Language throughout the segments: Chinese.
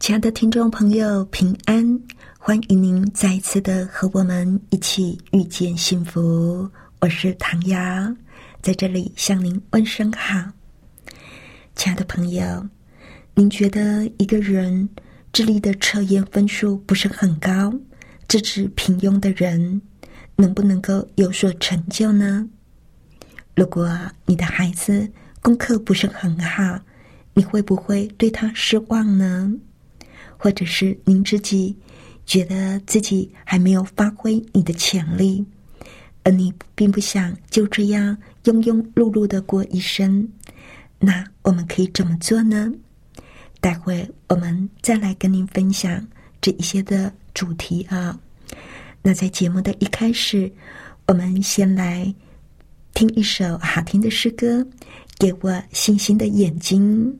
亲爱的听众朋友，平安！欢迎您再一次的和我们一起遇见幸福。我是唐瑶，在这里向您问声好。亲爱的朋友，您觉得一个人智力的测验分数不是很高，资质平庸的人，能不能够有所成就呢？如果你的孩子功课不是很好，你会不会对他失望呢？或者是您自己觉得自己还没有发挥你的潜力，而你并不想就这样庸庸碌碌的过一生，那我们可以怎么做呢？待会我们再来跟您分享这一些的主题啊。那在节目的一开始，我们先来听一首好听的诗歌，《给我星星的眼睛》。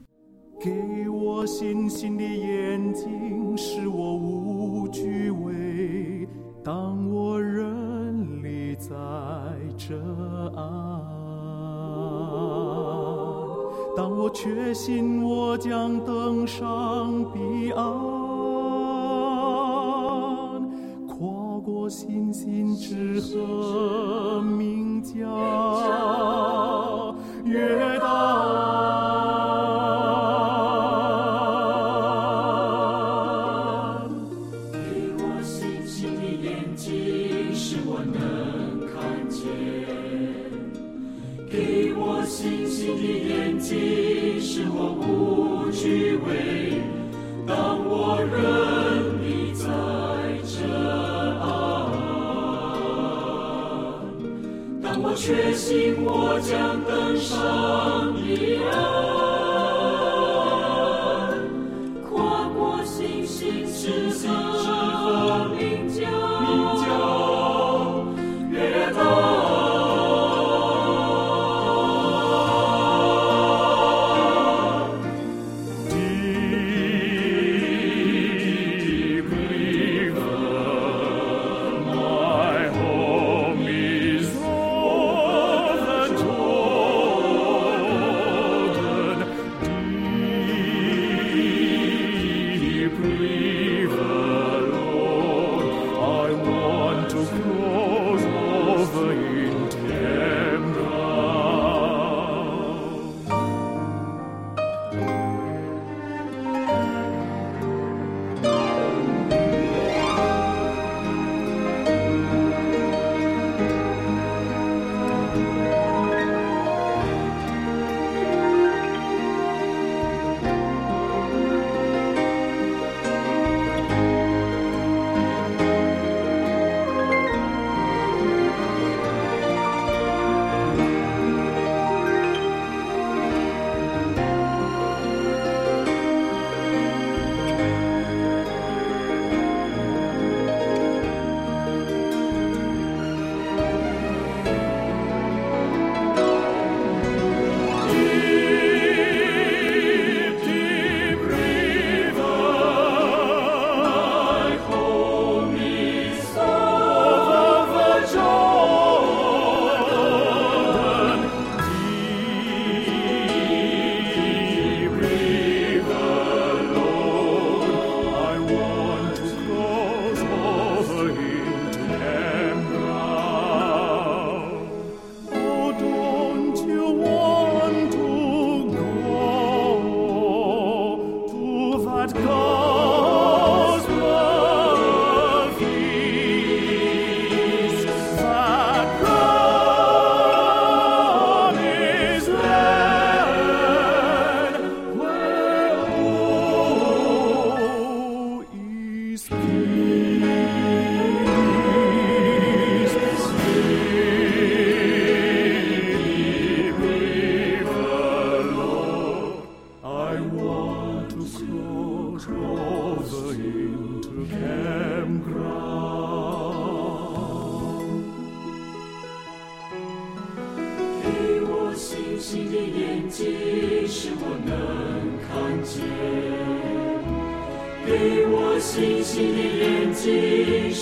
给我星星的眼睛，使我无惧畏。当我人立在这岸，当我确信我将登上彼岸，跨过星星之河，名叫月大。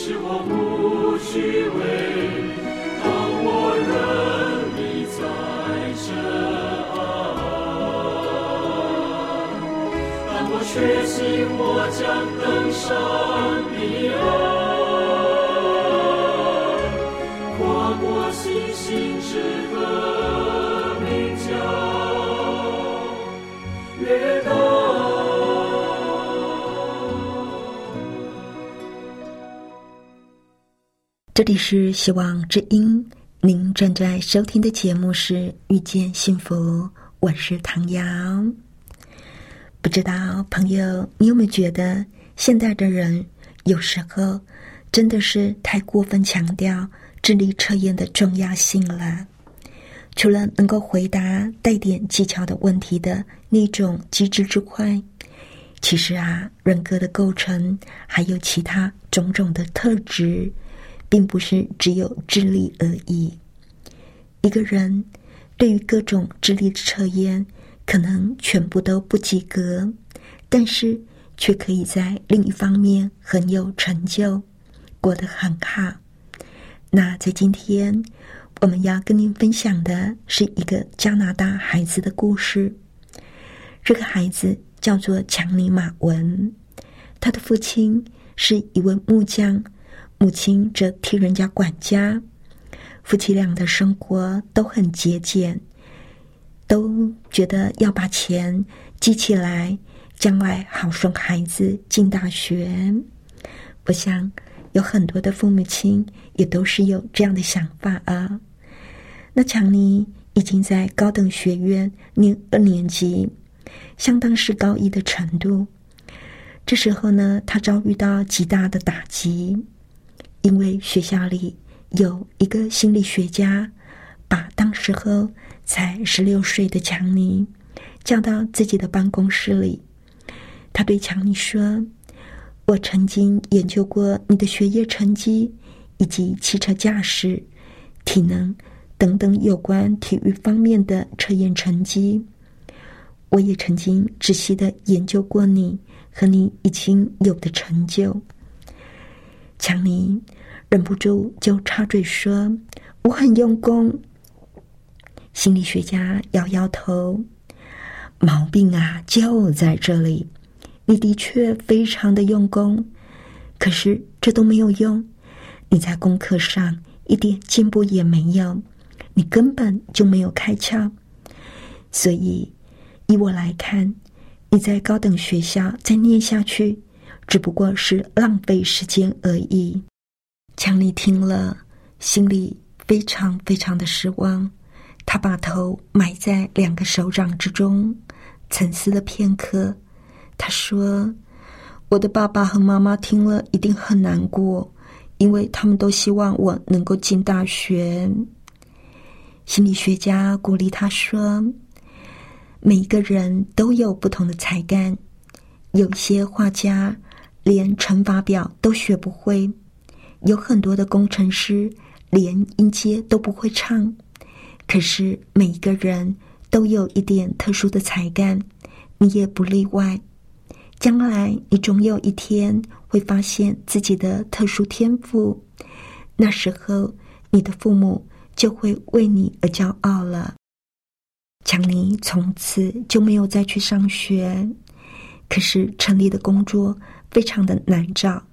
使我不虚伪。当我人立在这岸，当我确信我将登上彼岸，这里是希望之音，您正在收听的节目是《遇见幸福》，我是唐瑶。不知道朋友，你有没有觉得现在的人有时候真的是太过分强调智力测验的重要性了？除了能够回答带点技巧的问题的那种机智之外，其实啊，人格的构成还有其他种种的特质，并不是只有智力而已。一个人对于各种智力的测验，可能全部都不及格，但是却可以在另一方面很有成就，过得很好。那在今天。我们要跟您分享的是一个加拿大孩子的故事。这个孩子叫做强尼马文，他的父亲是一位木匠，母亲则替人家管家。夫妻俩的生活都很节俭，都觉得要把钱积起来，将来好送孩子进大学。我想有很多的父母亲也都是有这样的想法啊。那强尼已经在高等学院念二年级，相当是高一的程度。这时候呢，他遭遇到极大的打击，因为学校里有一个心理学家，把当时候才十六岁的强尼叫到自己的办公室里。他对强尼说：“我曾经研究过你的学业成绩，以及汽车驾驶、体能。”等等有关体育方面的测验成绩，我也曾经仔细的研究过你和你已经有的成就。强尼忍不住就插嘴说：“我很用功。”心理学家摇摇头：“毛病啊，就在这里。你的确非常的用功，可是这都没有用。你在功课上一点进步也没有。”你根本就没有开窍，所以以我来看，你在高等学校再念下去，只不过是浪费时间而已。强尼听了，心里非常非常的失望，他把头埋在两个手掌之中，沉思了片刻。他说：“我的爸爸和妈妈听了一定很难过，因为他们都希望我能够进大学。”心理学家鼓励他说：“每一个人都有不同的才干，有些画家连乘法表都学不会，有很多的工程师连音阶都不会唱。可是每一个人都有一点特殊的才干，你也不例外。将来你总有一天会发现自己的特殊天赋，那时候你的父母。”就会为你而骄傲了。强尼从此就没有再去上学，可是城里的工作非常的难找，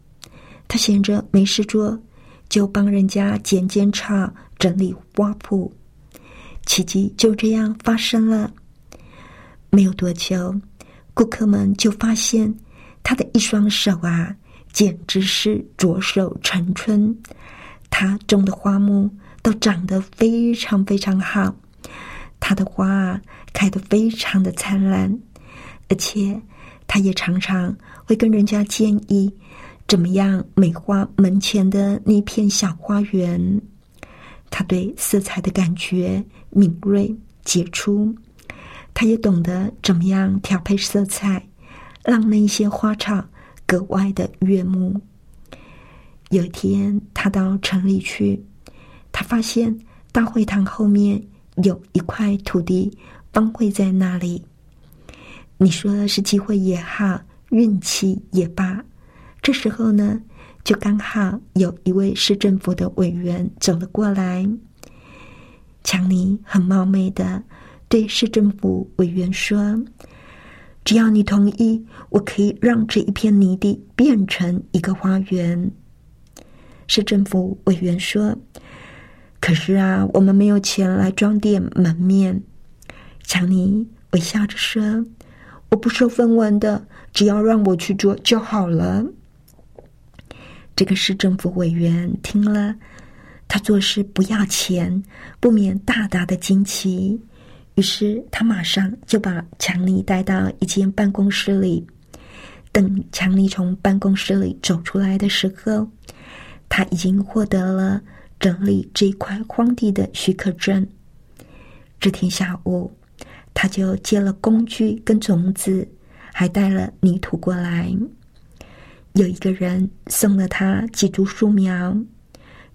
他闲着没事做，就帮人家剪剪草、整理花圃。奇迹就这样发生了。没有多久，顾客们就发现他的一双手啊，简直是左手成春。他种的花木。都长得非常非常好，他的花啊开得非常的灿烂，而且他也常常会跟人家建议怎么样美化门前的那片小花园。他对色彩的感觉敏锐杰出，他也懂得怎么样调配色彩，让那些花草格外的悦目。有一天，他到城里去。他发现大会堂后面有一块土地荒废在那里。你说是机会也好，运气也罢，这时候呢，就刚好有一位市政府的委员走了过来。强尼很冒昧的对市政府委员说：“只要你同意，我可以让这一片泥地变成一个花园。”市政府委员说：“可是啊，我们没有钱来装点门面。”强尼微笑着说。我不收分文的，只要让我去做就好了。这个市政府委员听了，他做事不要钱，不免大大的惊奇。于是他马上就把强尼带到一间办公室里。等强尼从办公室里走出来的时候，他已经获得了整理这块荒地的许可证。这天下午。他就接了工具跟种子，还带了泥土过来。有一个人送了他几株树苗，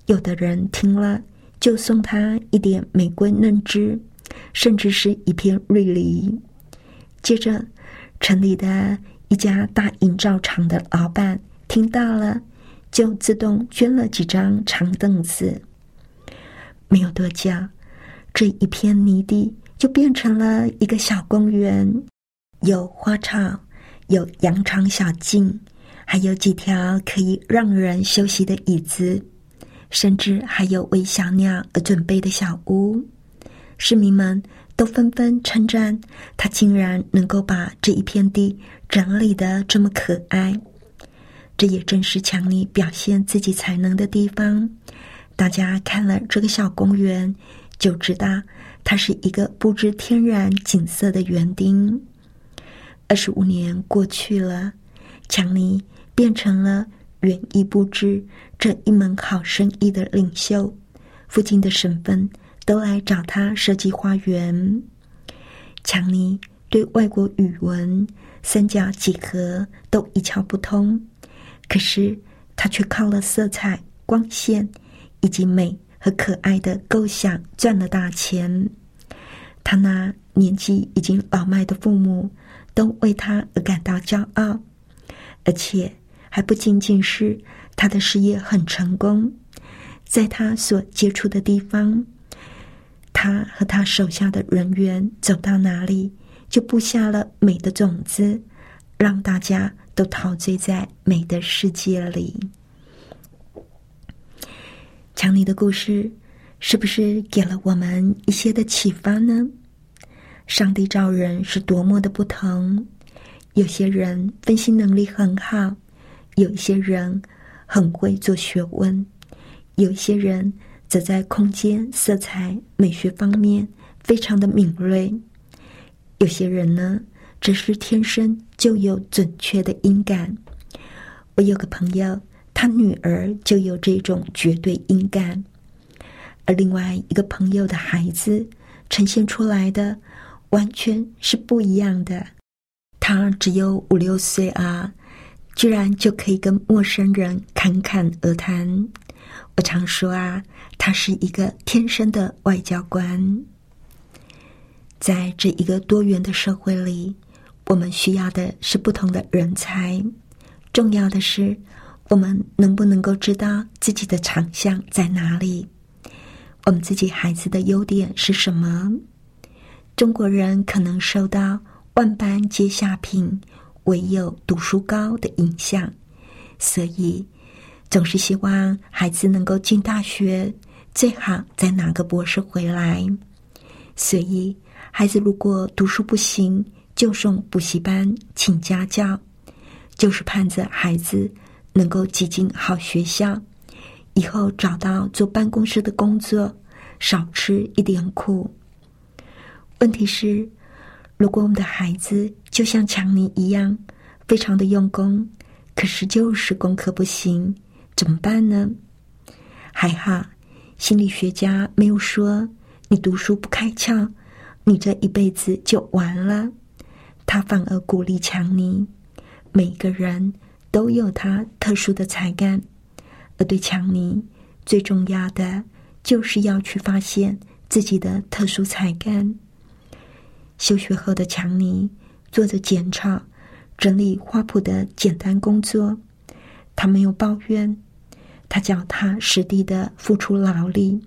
有的人听了就送他一点玫瑰嫩枝，甚至是一片瑞梨。接着，城里的一家大营造厂的老板听到了，就自动捐了几张长凳子。没有多久，这一片泥地。就变成了一个小公园，有花草，有羊肠小径，还有几条可以让人休息的椅子，甚至还有为小鸟而准备的小屋。市民们都纷纷称赞他，竟然能够把这一片地整理的这么可爱。这也正是强尼表现自己才能的地方。大家看了这个小公园，就知道。它是一个布置天然景色的园丁。二十五年过去了，强尼变成了园艺布置这一门好生意的领袖。附近的省份都来找他设计花园。强尼对外国语文、三角几何都一窍不通，可是他却靠了色彩、光线以及美。和可爱的构想赚了大钱，他那年纪已经老迈的父母都为他而感到骄傲，而且还不仅仅是他的事业很成功，在他所接触的地方，他和他手下的人员走到哪里，就布下了美的种子，让大家都陶醉在美的世界里。强尼的故事是不是给了我们一些的启发呢？上帝造人是多么的不同，有些人分析能力很好，有一些人很会做学问，有一些人则在空间、色彩、美学方面非常的敏锐，有些人呢，则是天生就有准确的音感。我有个朋友。他女儿就有这种绝对音感，而另外一个朋友的孩子呈现出来的完全是不一样的。他只有五六岁啊，居然就可以跟陌生人侃侃而谈。我常说啊，他是一个天生的外交官。在这一个多元的社会里，我们需要的是不同的人才。重要的是。我们能不能够知道自己的长项在哪里？我们自己孩子的优点是什么？中国人可能受到“万般皆下品，唯有读书高”的影响，所以总是希望孩子能够进大学，最好再拿个博士回来。所以，孩子如果读书不行，就送补习班，请家教，就是盼着孩子。能够挤进好学校，以后找到坐办公室的工作，少吃一点苦。问题是，如果我们的孩子就像强尼一样，非常的用功，可是就是功课不行，怎么办呢？还好，心理学家没有说你读书不开窍，你这一辈子就完了。他反而鼓励强尼，每个人。都有他特殊的才干，而对强尼最重要的就是要去发现自己的特殊才干。休学后的强尼做着剪草、整理花圃的简单工作，他没有抱怨，他脚踏实地的付出劳力。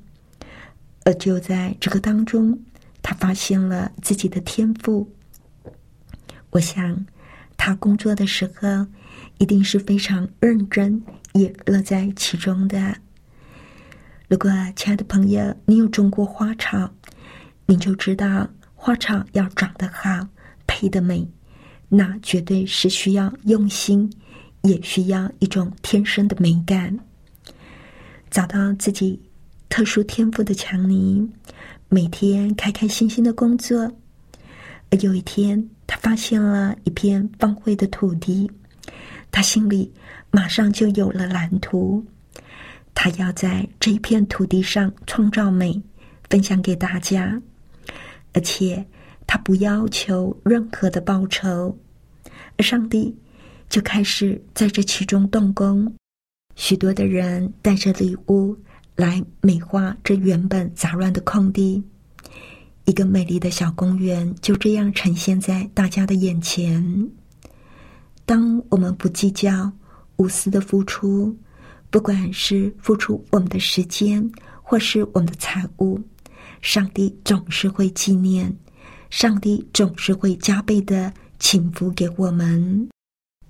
而就在这个当中，他发现了自己的天赋。我想，他工作的时候一定是非常认真，也乐在其中的。如果亲爱的朋友，你有种过花草，你就知道花草要长得好、配得美，那绝对是需要用心，也需要一种天生的美感。找到自己特殊天赋的强尼，每天开开心心的工作。有一天，他发现了一片荒废的土地，他心里马上就有了蓝图。他要在这一片土地上创造美，分享给大家，而且他不要求任何的报酬，而上帝就开始在这其中动工。许多的人带着礼物来美化这原本杂乱的空地，一个美丽的小公园就这样呈现在大家的眼前。当我们不计较、无私的付出。不管是付出我们的时间，或是我们的财物，上帝总是会纪念，上帝总是会加倍的请福给我们。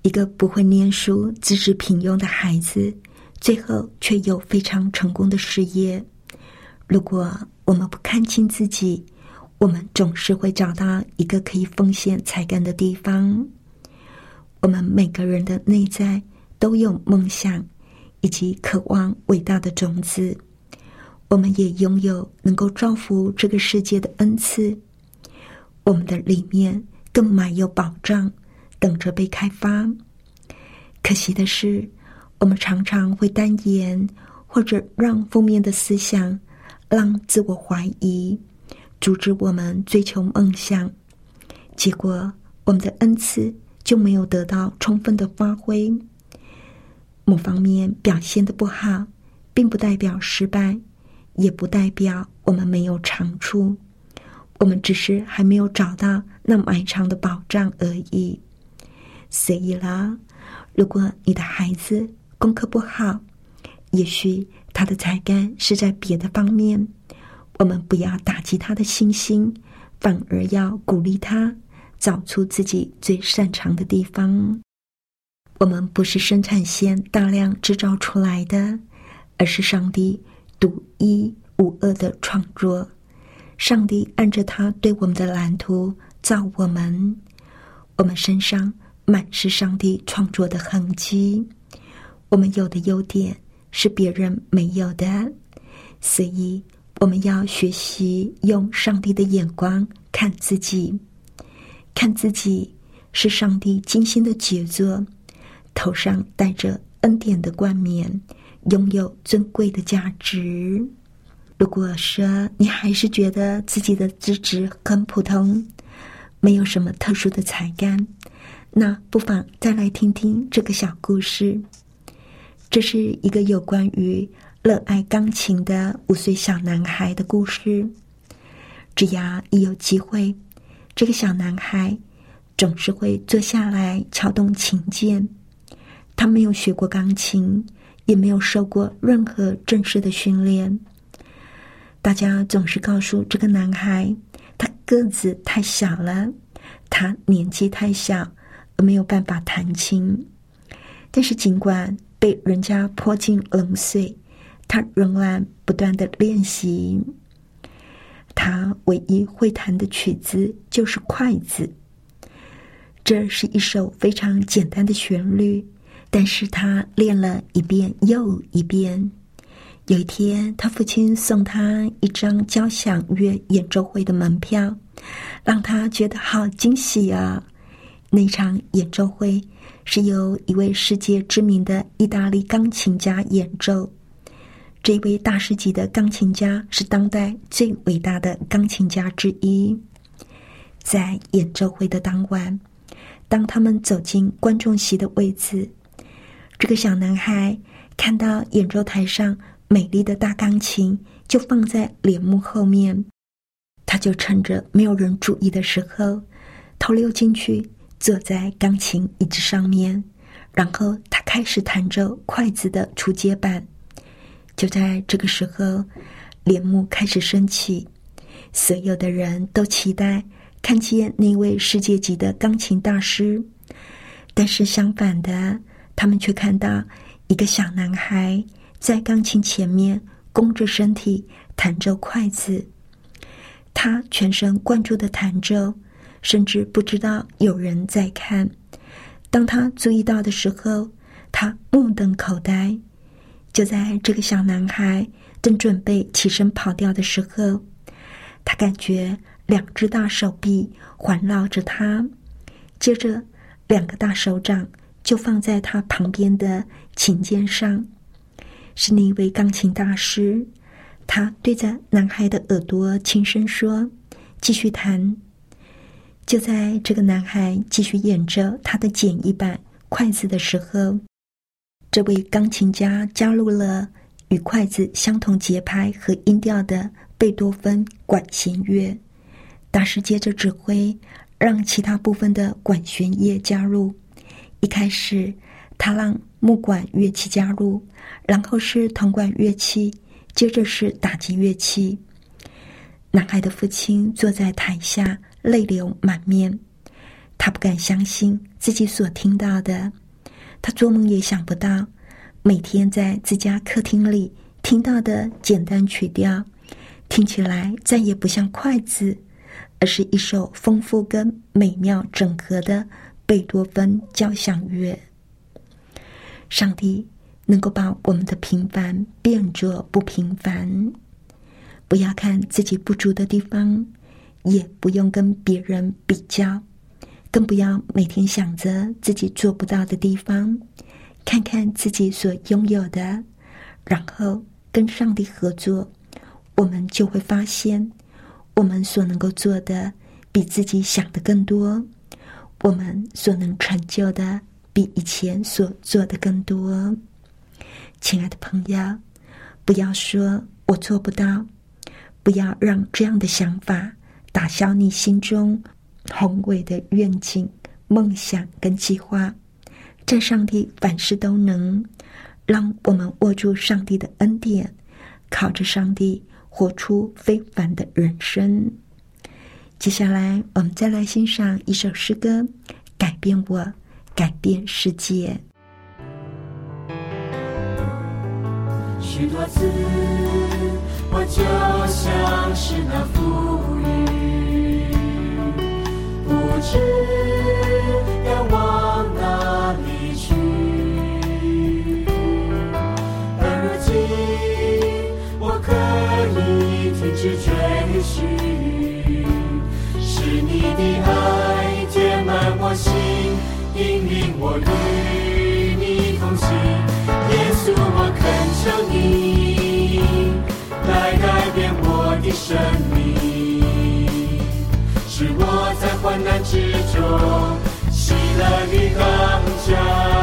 一个不会念书、资质平庸的孩子，最后却有非常成功的事业。如果我们不看清自己，我们总是会找到一个可以奉献才干的地方。我们每个人的内在都有梦想。以及渴望伟大的种子，我们也拥有能够造福这个世界的恩赐。我们的里面更满有宝藏，等着被开发。可惜的是，我们常常会单言，或者让负面的思想、让自我怀疑，阻止我们追求梦想。结果，我们的恩赐就没有得到充分的发挥。某方面表现的不好，并不代表失败，也不代表我们没有长处。我们只是还没有找到那埋藏的宝藏而已。所以啦，如果你的孩子功课不好，也许他的才干是在别的方面，我们不要打击他的信心，反而要鼓励他找出自己最擅长的地方。我们不是生产线大量制造出来的，而是上帝独一无二的创作。上帝按着他对我们的蓝图造我们，我们身上满是上帝创作的痕迹。我们有的优点是别人没有的，所以我们要学习用上帝的眼光看自己，看自己是上帝精心的杰作。头上戴着恩典的冠冕，拥有尊贵的价值。如果说你还是觉得自己的资质很普通，没有什么特殊的才干，那不妨再来听听这个小故事。这是一个有关于热爱钢琴的五岁小男孩的故事。只要一有机会，这个小男孩总是会坐下来敲动琴键。他没有学过钢琴，也没有受过任何正式的训练。大家总是告诉这个男孩，他个子太小了，他年纪太小，而没有办法弹琴。但是，尽管被人家泼进冷水，他仍然不断的练习。他唯一会弹的曲子就是筷子。这是一首非常简单的旋律。但是他练了一遍又一遍。有一天，他父亲送他一张交响乐演奏会的门票，让他觉得好惊喜啊！那场演奏会是由一位世界知名的意大利钢琴家演奏。这位大师级的钢琴家是当代最伟大的钢琴家之一。在演奏会的当晚，当他们走进观众席的位置。这个小男孩看到演奏台上美丽的大钢琴，就放在帘幕后面。他就趁着没有人注意的时候，偷溜进去，坐在钢琴椅子上面，然后他开始弹着筷子的初阶版。就在这个时候，帘幕开始升起，所有的人都期待看见那位世界级的钢琴大师，但是相反的，他们却看到一个小男孩在钢琴前面弓着身体弹着筷子。他全神贯注的弹着，甚至不知道有人在看。当他注意到的时候，他目瞪口呆。就在这个小男孩正准备起身跑掉的时候，他感觉两只大手臂环绕着他，接着两个大手掌就放在他旁边的琴键上，是那位钢琴大师。他对着男孩的耳朵轻声说：“继续弹。”就在这个男孩继续演着他的简易版筷子的时候，这位钢琴家加入了与筷子相同节拍和音调的贝多芬管弦乐。大师接着指挥，让其他部分的管弦乐加入。一开始，他让木管乐器加入，然后是铜管乐器。接着是打击乐器。男孩的父亲坐在台下，泪流满面。他不敢相信自己所听到的，他做梦也想不到，每天在自家客厅里听到的简单曲调，听起来再也不像筷子，而是一首丰富跟美妙整合的贝多芬交响乐。上帝。能够把我们的平凡变作不平凡，不要看自己不足的地方，也不用跟别人比较，更不要每天想着自己做不到的地方，看看自己所拥有的，然后跟上帝合作，我们就会发现，我们所能够做的比自己想的更多，我们所能成就的比以前所做的更多。亲爱的朋友，不要说我做不到，不要让这样的想法打消你心中宏伟的愿景、梦想跟计划。在上帝凡事都能，让我们握住上帝的恩典，靠着上帝活出非凡的人生。接下来，我们再来欣赏一首诗歌：改变我，改变世界。许多次，我就像是那浮云，不知要往哪里去。而如今，我可以停止追寻，的爱填满我心，引领我与你同行。耶稣，我恳求你来改变我的生命，使我在患难之中喜乐的刚强。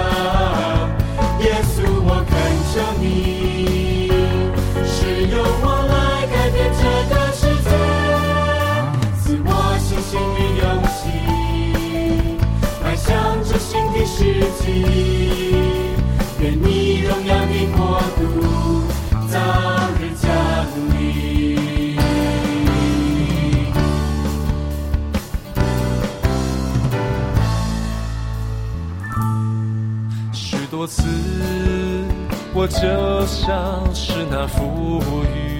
愿你荣耀的国度早日降临。许多次，我就像是那浮云，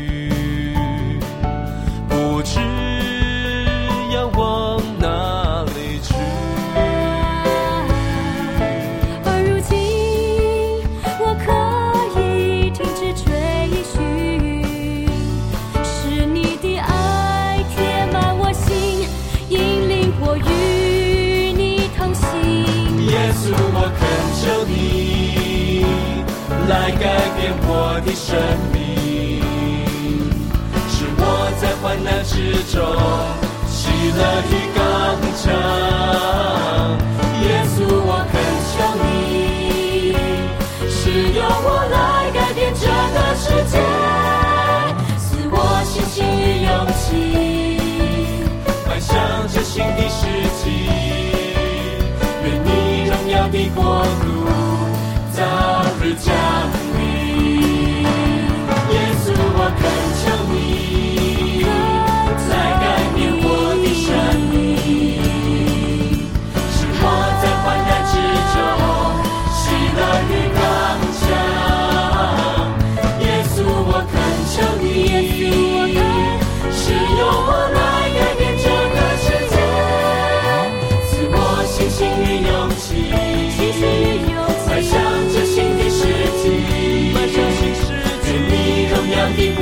来改变我的生命，使我在患难之中喜乐的刚强。耶稣，我恳求你，使用我来改变这个世界，赐我信心与勇气，迈向这新的世纪，愿你荣耀的国度度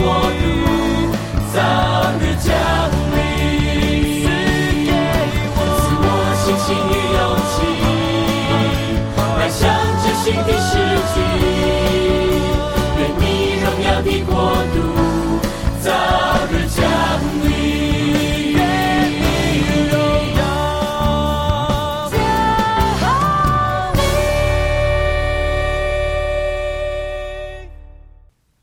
国度早日降临，赐我信心与勇气，迈向崭新的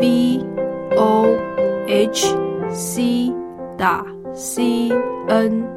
v o h c 打 c n